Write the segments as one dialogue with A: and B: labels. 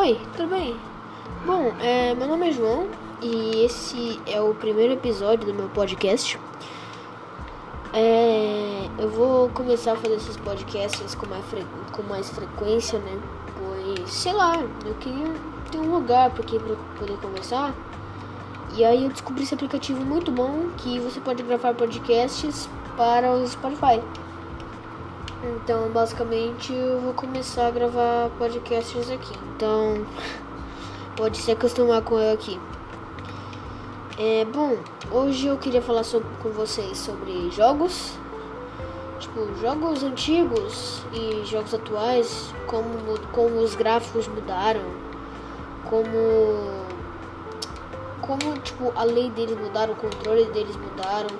A: Oi, tudo bem? Bom, é, meu nome é João e esse é o primeiro episódio do meu podcast. É, eu vou começar a fazer esses podcasts com mais, com mais frequência, né? Pois, sei lá, eu queria ter um lugar para poder conversar. E aí eu descobri esse aplicativo muito bom que você pode gravar podcasts para o Spotify. Então, basicamente, eu vou começar a gravar podcasts aqui. Então, pode se acostumar com eu aqui. É, bom, hoje eu queria falar sobre, com vocês sobre jogos. Tipo, jogos antigos e jogos atuais, como, como os gráficos mudaram, como como tipo a lei deles mudaram, o controle deles mudaram,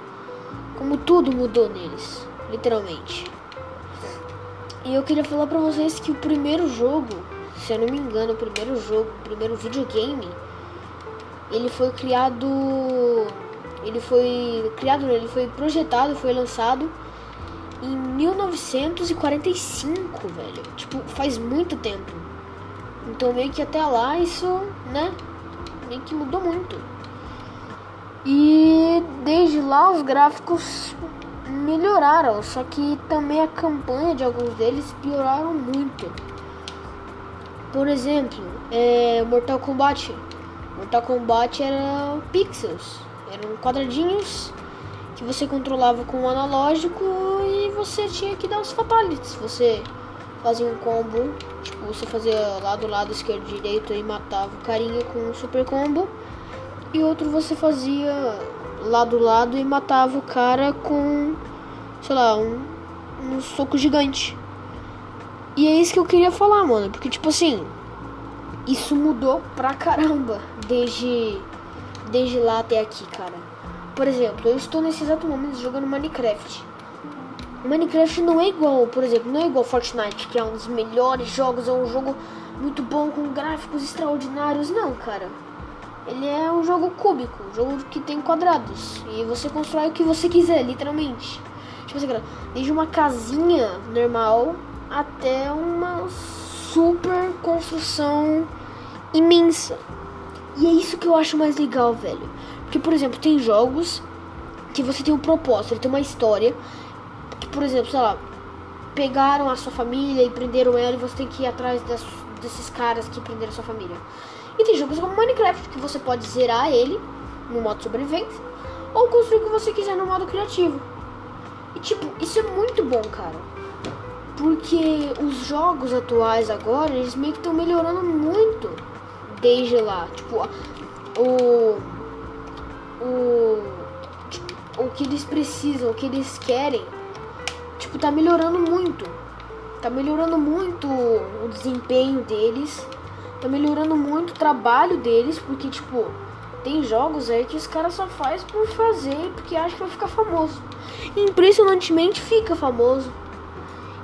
A: como tudo mudou neles, literalmente. E eu queria falar pra vocês que o primeiro jogo, se eu não me engano, o primeiro jogo, o primeiro videogame, ele foi criado. Ele foi criado, ele foi projetado, foi lançado em 1945, velho. Tipo, faz muito tempo. Então meio que até lá isso, né? Meio que mudou muito. E desde lá os gráficos melhoraram, só que também a campanha de alguns deles pioraram muito. Por exemplo, é, Mortal Kombat. Mortal Kombat era pixels, eram quadradinhos que você controlava com o analógico e você tinha que dar os fatalities. Você fazia um combo, tipo, você fazia lado, lado, esquerdo, direito e matava o carinha com um super combo. E outro você fazia lado, lado e matava o cara com sei lá, um, um soco gigante. E é isso que eu queria falar, mano. Porque, tipo assim, isso mudou pra caramba desde, desde lá até aqui, cara. Por exemplo, eu estou nesse exato momento jogando Minecraft. Minecraft não é igual, por exemplo, não é igual Fortnite, que é um dos melhores jogos, é um jogo muito bom com gráficos extraordinários. Não, cara. Ele é um jogo cúbico, um jogo que tem quadrados. E você constrói o que você quiser, literalmente. Tipo assim, desde uma casinha normal até uma super construção imensa. E é isso que eu acho mais legal, velho. Porque, por exemplo, tem jogos que você tem um propósito, ele tem uma história. Que, por exemplo, sei lá, pegaram a sua família e prenderam ela e você tem que ir atrás das, desses caras que prenderam a sua família. E tem jogos como Minecraft que você pode zerar ele no modo sobrevivência ou construir o que você quiser no modo criativo. E tipo, isso é muito bom, cara. Porque os jogos atuais agora, eles meio que estão melhorando muito desde lá. Tipo, o. O. O que eles precisam, o que eles querem. Tipo, tá melhorando muito. Tá melhorando muito o desempenho deles. Tá melhorando muito o trabalho deles. Porque, tipo, tem jogos aí que os caras só faz por fazer porque acha que vai ficar famoso impressionantemente fica famoso.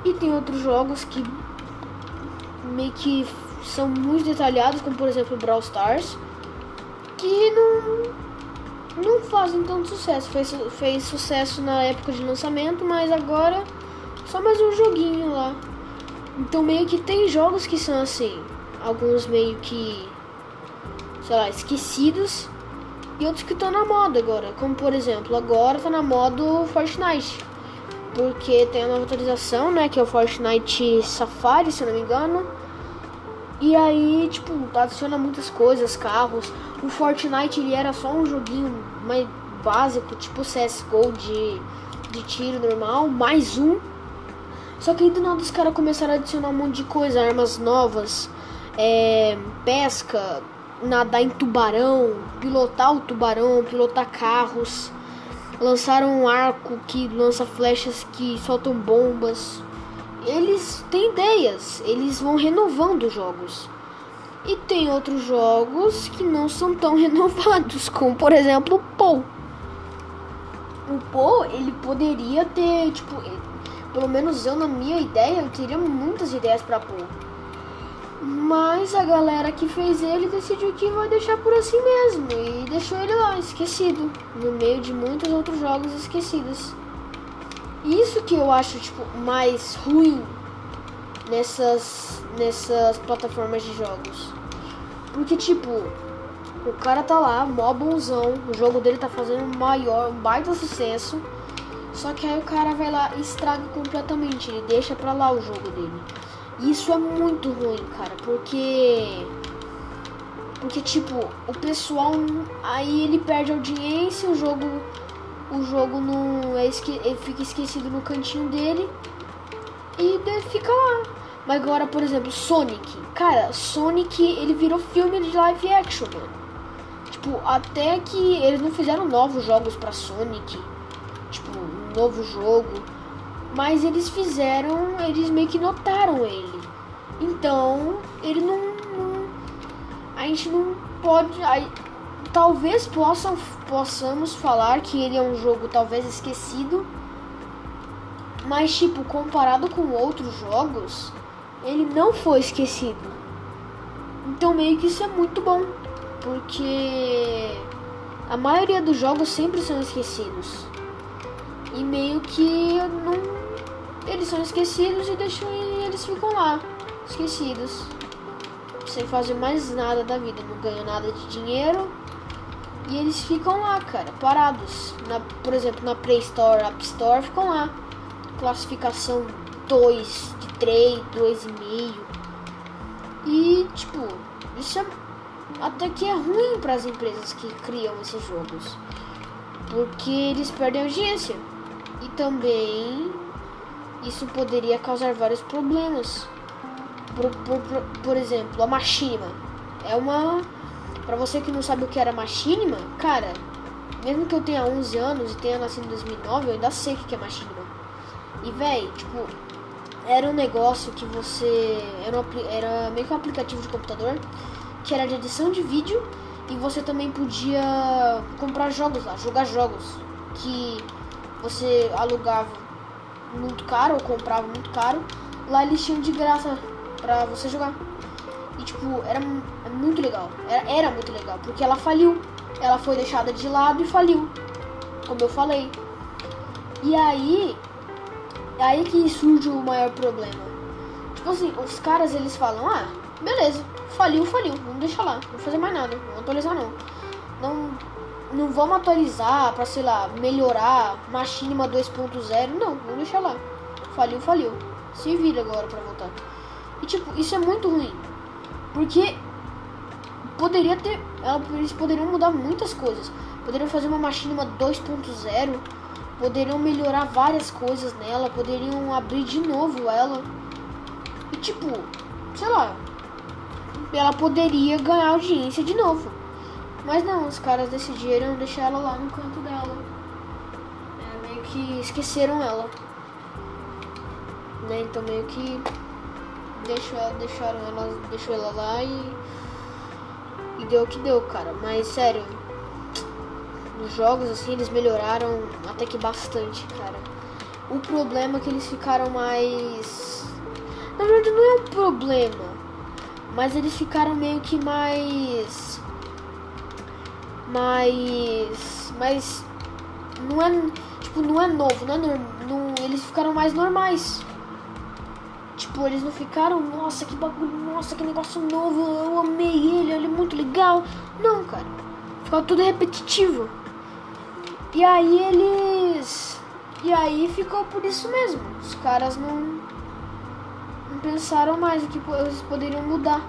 A: E tem outros jogos que meio que são muito detalhados, como por exemplo Brawl Stars, que não não fazem tanto sucesso. Fez, fez sucesso na época de lançamento, mas agora só mais um joguinho lá. Então meio que tem jogos que são assim, alguns meio que sei lá, esquecidos e outros que estão na moda agora. Como por exemplo, agora tá na moda o Fortnite. Porque tem a nova atualização, né? Que é o Fortnite Safari, se não me engano. E aí, tipo, adiciona muitas coisas, carros. O Fortnite ele era só um joguinho mais básico, tipo CSGO de, de tiro normal, mais um. Só que aí do nada os caras começaram a adicionar um monte de coisa, armas novas, é, pesca, nadar em tubarão, pilotar o tubarão, pilotar carros. Lançaram um arco que lança flechas que soltam bombas. Eles têm ideias, eles vão renovando os jogos. E tem outros jogos que não são tão renovados, como por exemplo o Pou. O Pou, ele poderia ter, tipo, pelo menos eu na minha ideia, eu teria muitas ideias para Pou mas a galera que fez ele decidiu que vai deixar por assim mesmo e deixou ele lá, esquecido, no meio de muitos outros jogos esquecidos. Isso que eu acho tipo mais ruim nessas nessas plataformas de jogos. Porque, tipo, o cara tá lá, mó bonzão, o jogo dele tá fazendo maior, um baita sucesso. Só que aí o cara vai lá e estraga completamente, ele deixa pra lá o jogo dele. E isso é muito ruim, cara, porque. Porque, tipo, o pessoal. Aí ele perde audiência, o jogo. O jogo não. É esque, ele fica esquecido no cantinho dele. E fica lá. Mas agora, por exemplo, Sonic. Cara, Sonic ele virou filme de live action, mano. Tipo, até que eles não fizeram novos jogos pra Sonic. Tipo, um novo jogo. Mas eles fizeram, eles meio que notaram ele. Então, ele não. não a gente não pode. Aí, talvez possam, possamos falar que ele é um jogo talvez esquecido. Mas, tipo, comparado com outros jogos, ele não foi esquecido. Então meio que isso é muito bom, porque a maioria dos jogos sempre são esquecidos. E meio que não eles são esquecidos e deixam e eles ficam lá, esquecidos. Sem fazer mais nada da vida, não ganham nada de dinheiro. E eles ficam lá, cara, parados. Na, por exemplo, na Play Store, App Store, ficam lá. Classificação 2, 3, 2,5. E, tipo, isso é até que é ruim para as empresas que criam esses jogos. Porque eles perdem audiência. E também isso poderia causar vários problemas. Por, por, por, por exemplo, a machinima. É uma. Pra você que não sabe o que era machinima, cara, mesmo que eu tenha 11 anos e tenha nascido em 2009, eu ainda sei o que é machinima. E, véi, tipo, era um negócio que você. Era, um, era meio que um aplicativo de computador que era de edição de vídeo e você também podia comprar jogos lá, jogar jogos que você alugava muito caro ou comprava muito caro. Lá eles tinham de graça pra você jogar. E tipo, era é muito legal. Era, era muito legal, porque ela faliu. Ela foi deixada de lado e faliu. Como eu falei. E aí, aí que surge o maior problema. Tipo assim, os caras eles falam, ah, beleza, faliu, faliu, vamos deixar lá, não vou fazer mais nada, não vou atualizar não. Não, não vamos atualizar pra, sei lá, melhorar Machinima 2.0, não, vamos deixar lá. Faliu, faliu. Se vira agora pra voltar. E tipo, isso é muito ruim. Porque poderia ter. Eles poderiam mudar muitas coisas. Poderiam fazer uma Machinima 2.0 poderiam melhorar várias coisas nela, poderiam abrir de novo ela. E tipo, sei lá, ela poderia ganhar audiência de novo. Mas não, os caras decidiram deixar ela lá no canto dela. É, meio que esqueceram ela. Né? Então meio que deixou deixaram ela, deixou ela lá e, e deu o que deu, cara. Mas sério, nos jogos, assim, eles melhoraram até que bastante, cara. O problema é que eles ficaram mais. Na verdade, não é um problema, mas eles ficaram meio que mais. Mais. Mais. Não é. Tipo, não é novo, não é não, Eles ficaram mais normais. Tipo, eles não ficaram, nossa, que bagulho, nossa, que negócio novo, eu amei ele, ele é muito legal. Não, cara. Ficou tudo repetitivo. E aí eles. E aí ficou por isso mesmo. Os caras não. Não pensaram mais o que eles poderiam mudar.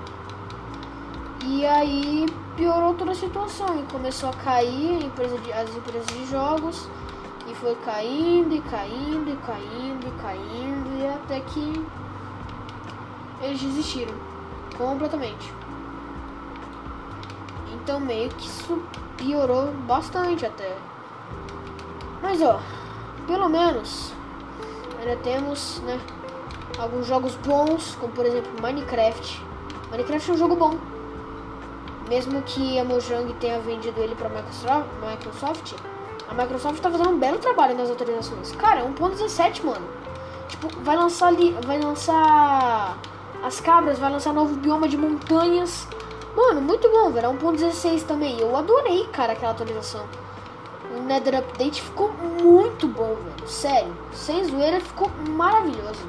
A: E aí piorou toda a situação e começou a cair a empresa de, as empresas de jogos. E foi caindo e caindo e caindo e caindo. E até que eles desistiram completamente. Então meio que isso piorou bastante até. Mas ó, pelo menos ainda temos, né, alguns jogos bons, como por exemplo Minecraft. Minecraft é um jogo bom. Mesmo que a Mojang tenha vendido ele para Microsoft, a Microsoft tá fazendo um belo trabalho nas atualizações. Cara, 1.17, mano. Tipo, vai lançar ali, vai lançar as cabras, vai lançar novo bioma de montanhas. Mano, muito bom, velho. 1.16 também. Eu adorei, cara, aquela atualização o Nether Update ficou muito bom, velho. Sério, sem zoeira, ficou maravilhoso.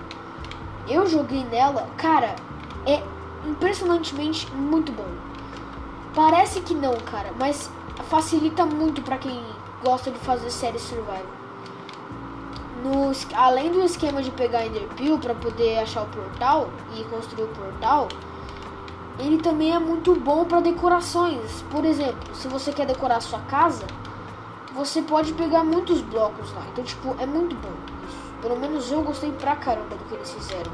A: Eu joguei nela, cara, é impressionantemente muito bom. Parece que não, cara, mas facilita muito para quem gosta de fazer série survival. No, além do esquema de pegar Enderpeel para poder achar o portal e construir o portal, ele também é muito bom para decorações. Por exemplo, se você quer decorar sua casa, você pode pegar muitos blocos lá. Então, tipo, é muito bom isso. Pelo menos eu gostei pra caramba do que eles fizeram.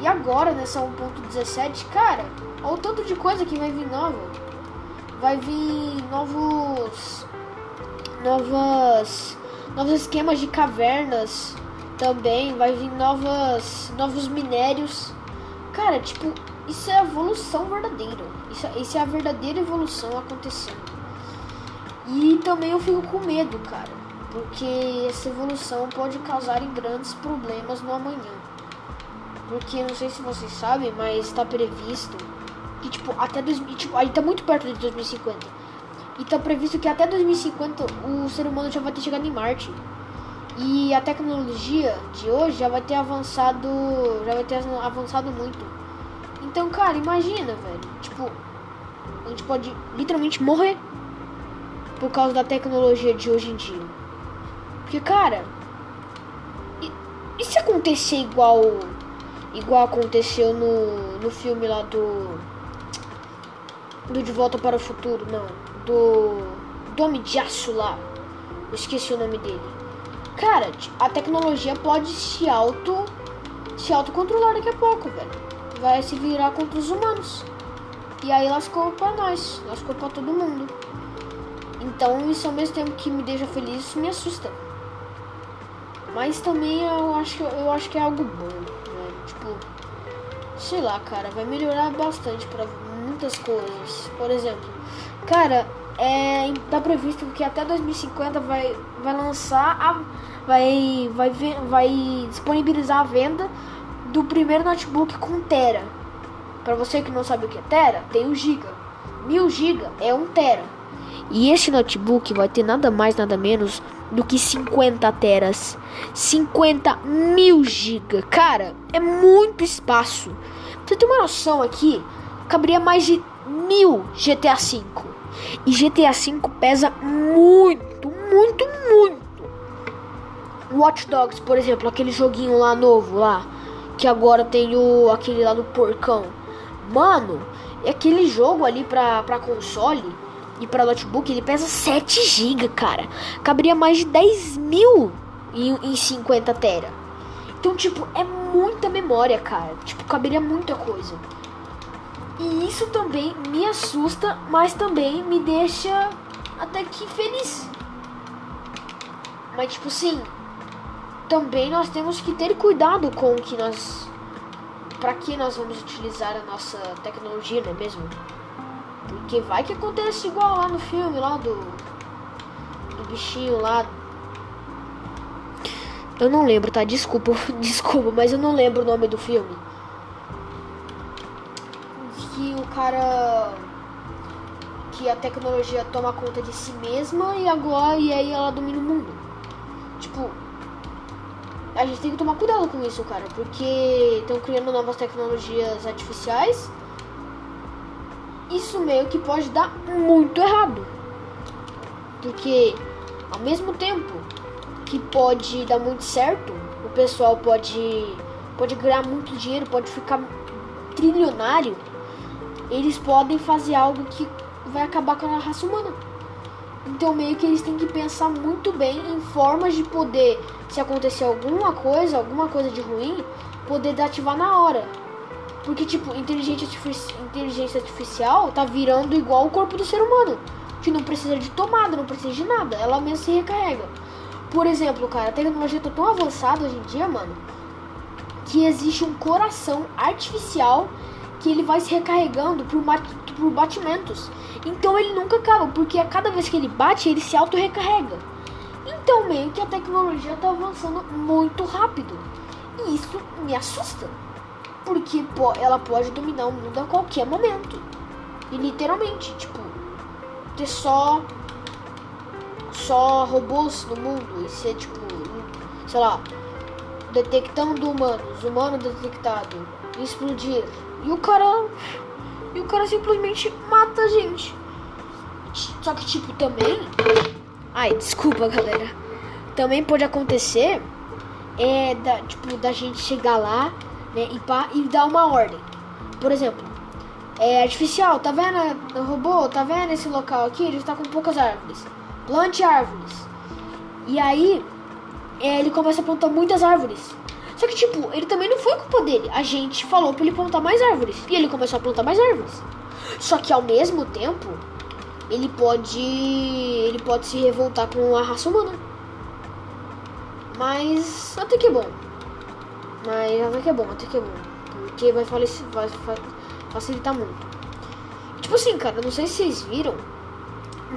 A: E agora, nessa 1.17, cara, olha o tanto de coisa que vai vir nova. Vai vir novos. Novas. Novos esquemas de cavernas também. Vai vir novas. Novos minérios. Cara, tipo, isso é a evolução verdadeira. Isso, isso é a verdadeira evolução acontecendo. E também eu fico com medo, cara, porque essa evolução pode causar grandes problemas no amanhã. Porque não sei se vocês sabem, mas está previsto que tipo até dois, tipo, aí tá muito perto de 2050. E tá previsto que até 2050 o ser humano já vai ter chegado em Marte. E a tecnologia de hoje já vai ter avançado, já vai ter avançado muito. Então, cara, imagina, velho, tipo, a gente pode literalmente morrer por causa da tecnologia de hoje em dia. Porque, cara, e, e se acontecer igual igual aconteceu no, no filme lá do do De Volta para o Futuro, não, do do Homem de Aço lá. Eu esqueci o nome dele. Cara, a tecnologia pode se auto se autocontrolar daqui a pouco, velho. Vai se virar contra os humanos. E aí lascou pra nós, lascou pra todo mundo. Então isso ao mesmo tempo que me deixa feliz, me assusta. Mas também eu acho, eu acho que é algo bom? Tipo, sei lá, cara, vai melhorar bastante para muitas coisas. Por exemplo, cara, é tá previsto que até 2050 vai vai lançar a vai vai vai disponibilizar a venda do primeiro notebook com tera. Para você que não sabe o que é tera, tem o giga. Mil giga é um tera. E esse notebook vai ter nada mais, nada menos do que 50 teras. 50 mil GB. Cara, é muito espaço. Pra você ter uma noção aqui, caberia mais de mil GTA V. E GTA V pesa muito, muito, muito. Watch Dogs, por exemplo, aquele joguinho lá novo lá, que agora tem o aquele lá do porcão. Mano, é aquele jogo ali pra, pra console e para notebook ele pesa 7 GB, cara. Caberia mais de 10 mil em, em 50 tera. Então, tipo, é muita memória, cara. Tipo, caberia muita coisa. E isso também me assusta, mas também me deixa até que feliz. Mas, tipo assim, também nós temos que ter cuidado com o que nós. Para que nós vamos utilizar a nossa tecnologia, não é mesmo? Porque vai que acontece igual lá no filme, lá do. Do bichinho lá. Eu não lembro, tá? Desculpa, desculpa, mas eu não lembro o nome do filme. Que o cara. Que a tecnologia toma conta de si mesma e agora e aí ela domina o mundo. Tipo. A gente tem que tomar cuidado com isso, cara, porque estão criando novas tecnologias artificiais isso meio que pode dar muito errado. Porque ao mesmo tempo que pode dar muito certo, o pessoal pode pode ganhar muito dinheiro, pode ficar trilionário, eles podem fazer algo que vai acabar com a raça humana. Então meio que eles têm que pensar muito bem em formas de poder, se acontecer alguma coisa, alguma coisa de ruim, poder ativar na hora. Porque, tipo, inteligência, artifici inteligência artificial tá virando igual o corpo do ser humano. Que não precisa de tomada, não precisa de nada. Ela mesmo se recarrega. Por exemplo, cara, a tecnologia tá tão avançada hoje em dia, mano, que existe um coração artificial que ele vai se recarregando por, por batimentos. Então ele nunca acaba, porque a cada vez que ele bate, ele se auto-recarrega. Então meio que a tecnologia tá avançando muito rápido. E isso me assusta. Porque ela pode dominar o mundo a qualquer momento. E literalmente, tipo, ter só só robôs no mundo e ser tipo, sei lá, detectando humanos, humano detectado, explodir. E o cara e o cara simplesmente mata a gente. Só que, tipo, também. Ai, desculpa, galera. Também pode acontecer é da, tipo, da gente chegar lá né, e, pá, e dar uma ordem. Por exemplo, é artificial, tá vendo? Robô, tá vendo esse local aqui? Ele está com poucas árvores. Plante árvores. E aí, é, ele começa a plantar muitas árvores. Só que, tipo, ele também não foi culpa dele. A gente falou pra ele plantar mais árvores. E ele começou a plantar mais árvores. Só que ao mesmo tempo, ele pode. Ele pode se revoltar com a raça humana. Mas até que bom. Mas até que é bom, até que é bom. Porque vai, vai facilitar muito. Tipo assim, cara, não sei se vocês viram.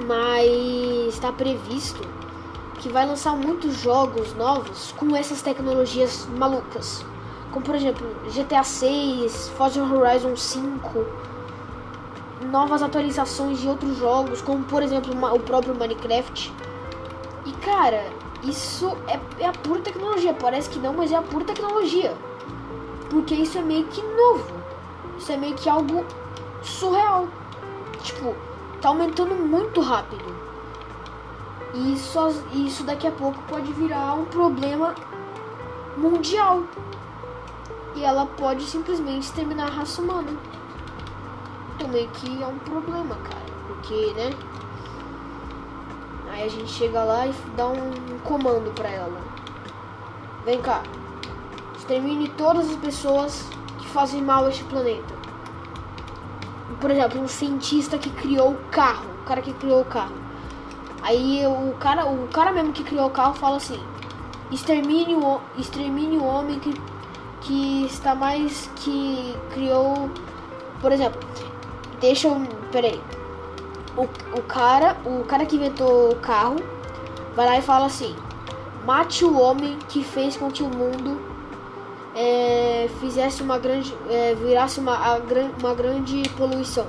A: Mas está previsto que vai lançar muitos jogos novos com essas tecnologias malucas. Como por exemplo, GTA 6, Forza Horizon 5, novas atualizações de outros jogos, como por exemplo o próprio Minecraft. E cara, isso é, é a pura tecnologia. Parece que não, mas é a pura tecnologia. Porque isso é meio que novo. Isso é meio que algo surreal. Tipo, tá aumentando muito rápido. E isso, isso daqui a pouco pode virar um problema mundial. E ela pode simplesmente exterminar a raça humana. Então meio que é um problema, cara. Porque, né? Aí a gente chega lá e dá um comando pra ela. Vem cá. Extermine todas as pessoas que fazem mal a este planeta. Por exemplo, um cientista que criou o carro. O cara que criou o carro Aí o cara, o cara mesmo que criou o carro fala assim: extermine o, extermine o homem que, que está mais. que criou. Por exemplo, deixa eu. Peraí. O, o cara, o cara que inventou o carro vai lá e fala assim: mate o homem que fez com que o mundo é, fizesse uma grande. É, virasse uma, a, uma grande poluição.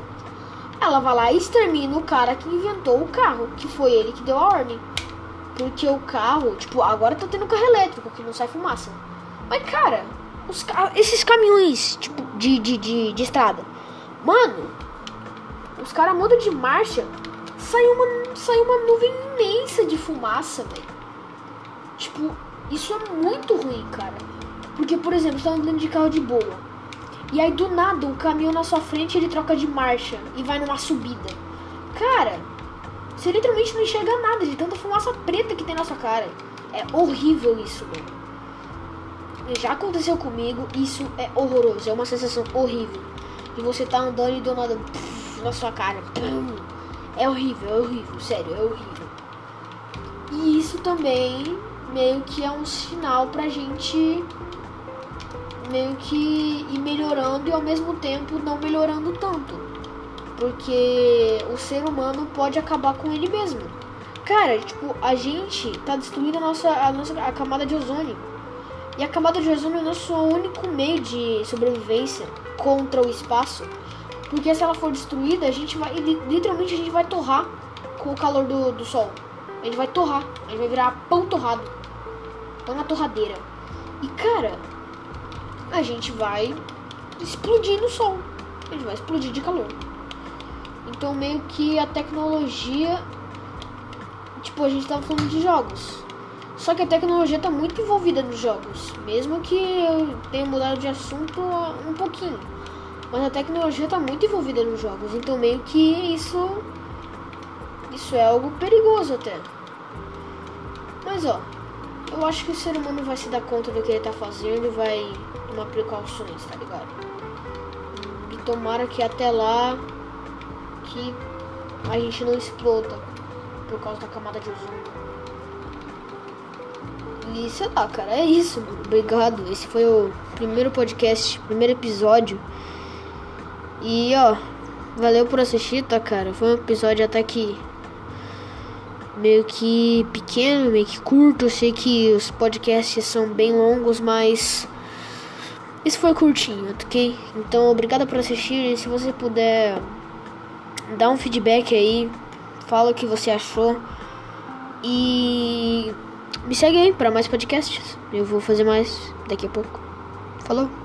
A: Ela vai lá e extermina o cara que inventou o carro, que foi ele que deu a ordem. Porque o carro, tipo, agora tá tendo carro elétrico que não sai fumaça. Mas, cara, os, esses caminhões, tipo, de, de, de, de estrada, mano, os caras mudam de marcha, sai uma, sai uma nuvem imensa de fumaça, velho. Tipo, isso é muito ruim, cara. Porque, por exemplo, você tá andando de carro de boa. E aí do nada o caminhão na sua frente ele troca de marcha e vai numa subida. Cara, você literalmente não enxerga nada de tanta fumaça preta que tem na sua cara. É horrível isso, mano. Já aconteceu comigo, isso é horroroso, é uma sensação horrível. E você tá andando e do nada puf, na sua cara. Pum. É horrível, é horrível, sério, é horrível. E isso também meio que é um sinal pra gente meio que ir melhorando e ao mesmo tempo não melhorando tanto. Porque o ser humano pode acabar com ele mesmo. Cara, tipo, a gente tá destruindo a nossa, a nossa a camada de ozônio. E a camada de ozônio é o nosso único meio de sobrevivência contra o espaço. Porque se ela for destruída, a gente vai. Literalmente a gente vai torrar com o calor do, do sol. A gente vai torrar. A gente vai virar pão torrado. Pão na torradeira. E cara, a gente vai explodir no sol. A gente vai explodir de calor. Então meio que a tecnologia. Tipo, a gente tava falando de jogos. Só que a tecnologia tá muito envolvida nos jogos. Mesmo que eu tenha mudado de assunto um pouquinho. Mas a tecnologia tá muito envolvida nos jogos. Então meio que isso. Isso é algo perigoso até. Mas ó, eu acho que o ser humano vai se dar conta do que ele tá fazendo e vai tomar precauções, tá ligado? E tomara que até lá que a gente não exploda por causa da camada de ozônio. E sei lá, cara, é isso, mano. Obrigado. Esse foi o primeiro podcast, primeiro episódio. E ó, valeu por assistir, tá, cara? Foi um episódio até que meio que pequeno, meio que curto. Eu sei que os podcasts são bem longos, mas esse foi curtinho, ok? Então, obrigado por assistir. E se você puder dar um feedback aí, fala o que você achou. E me segue aí para mais podcasts. Eu vou fazer mais daqui a pouco. Falou!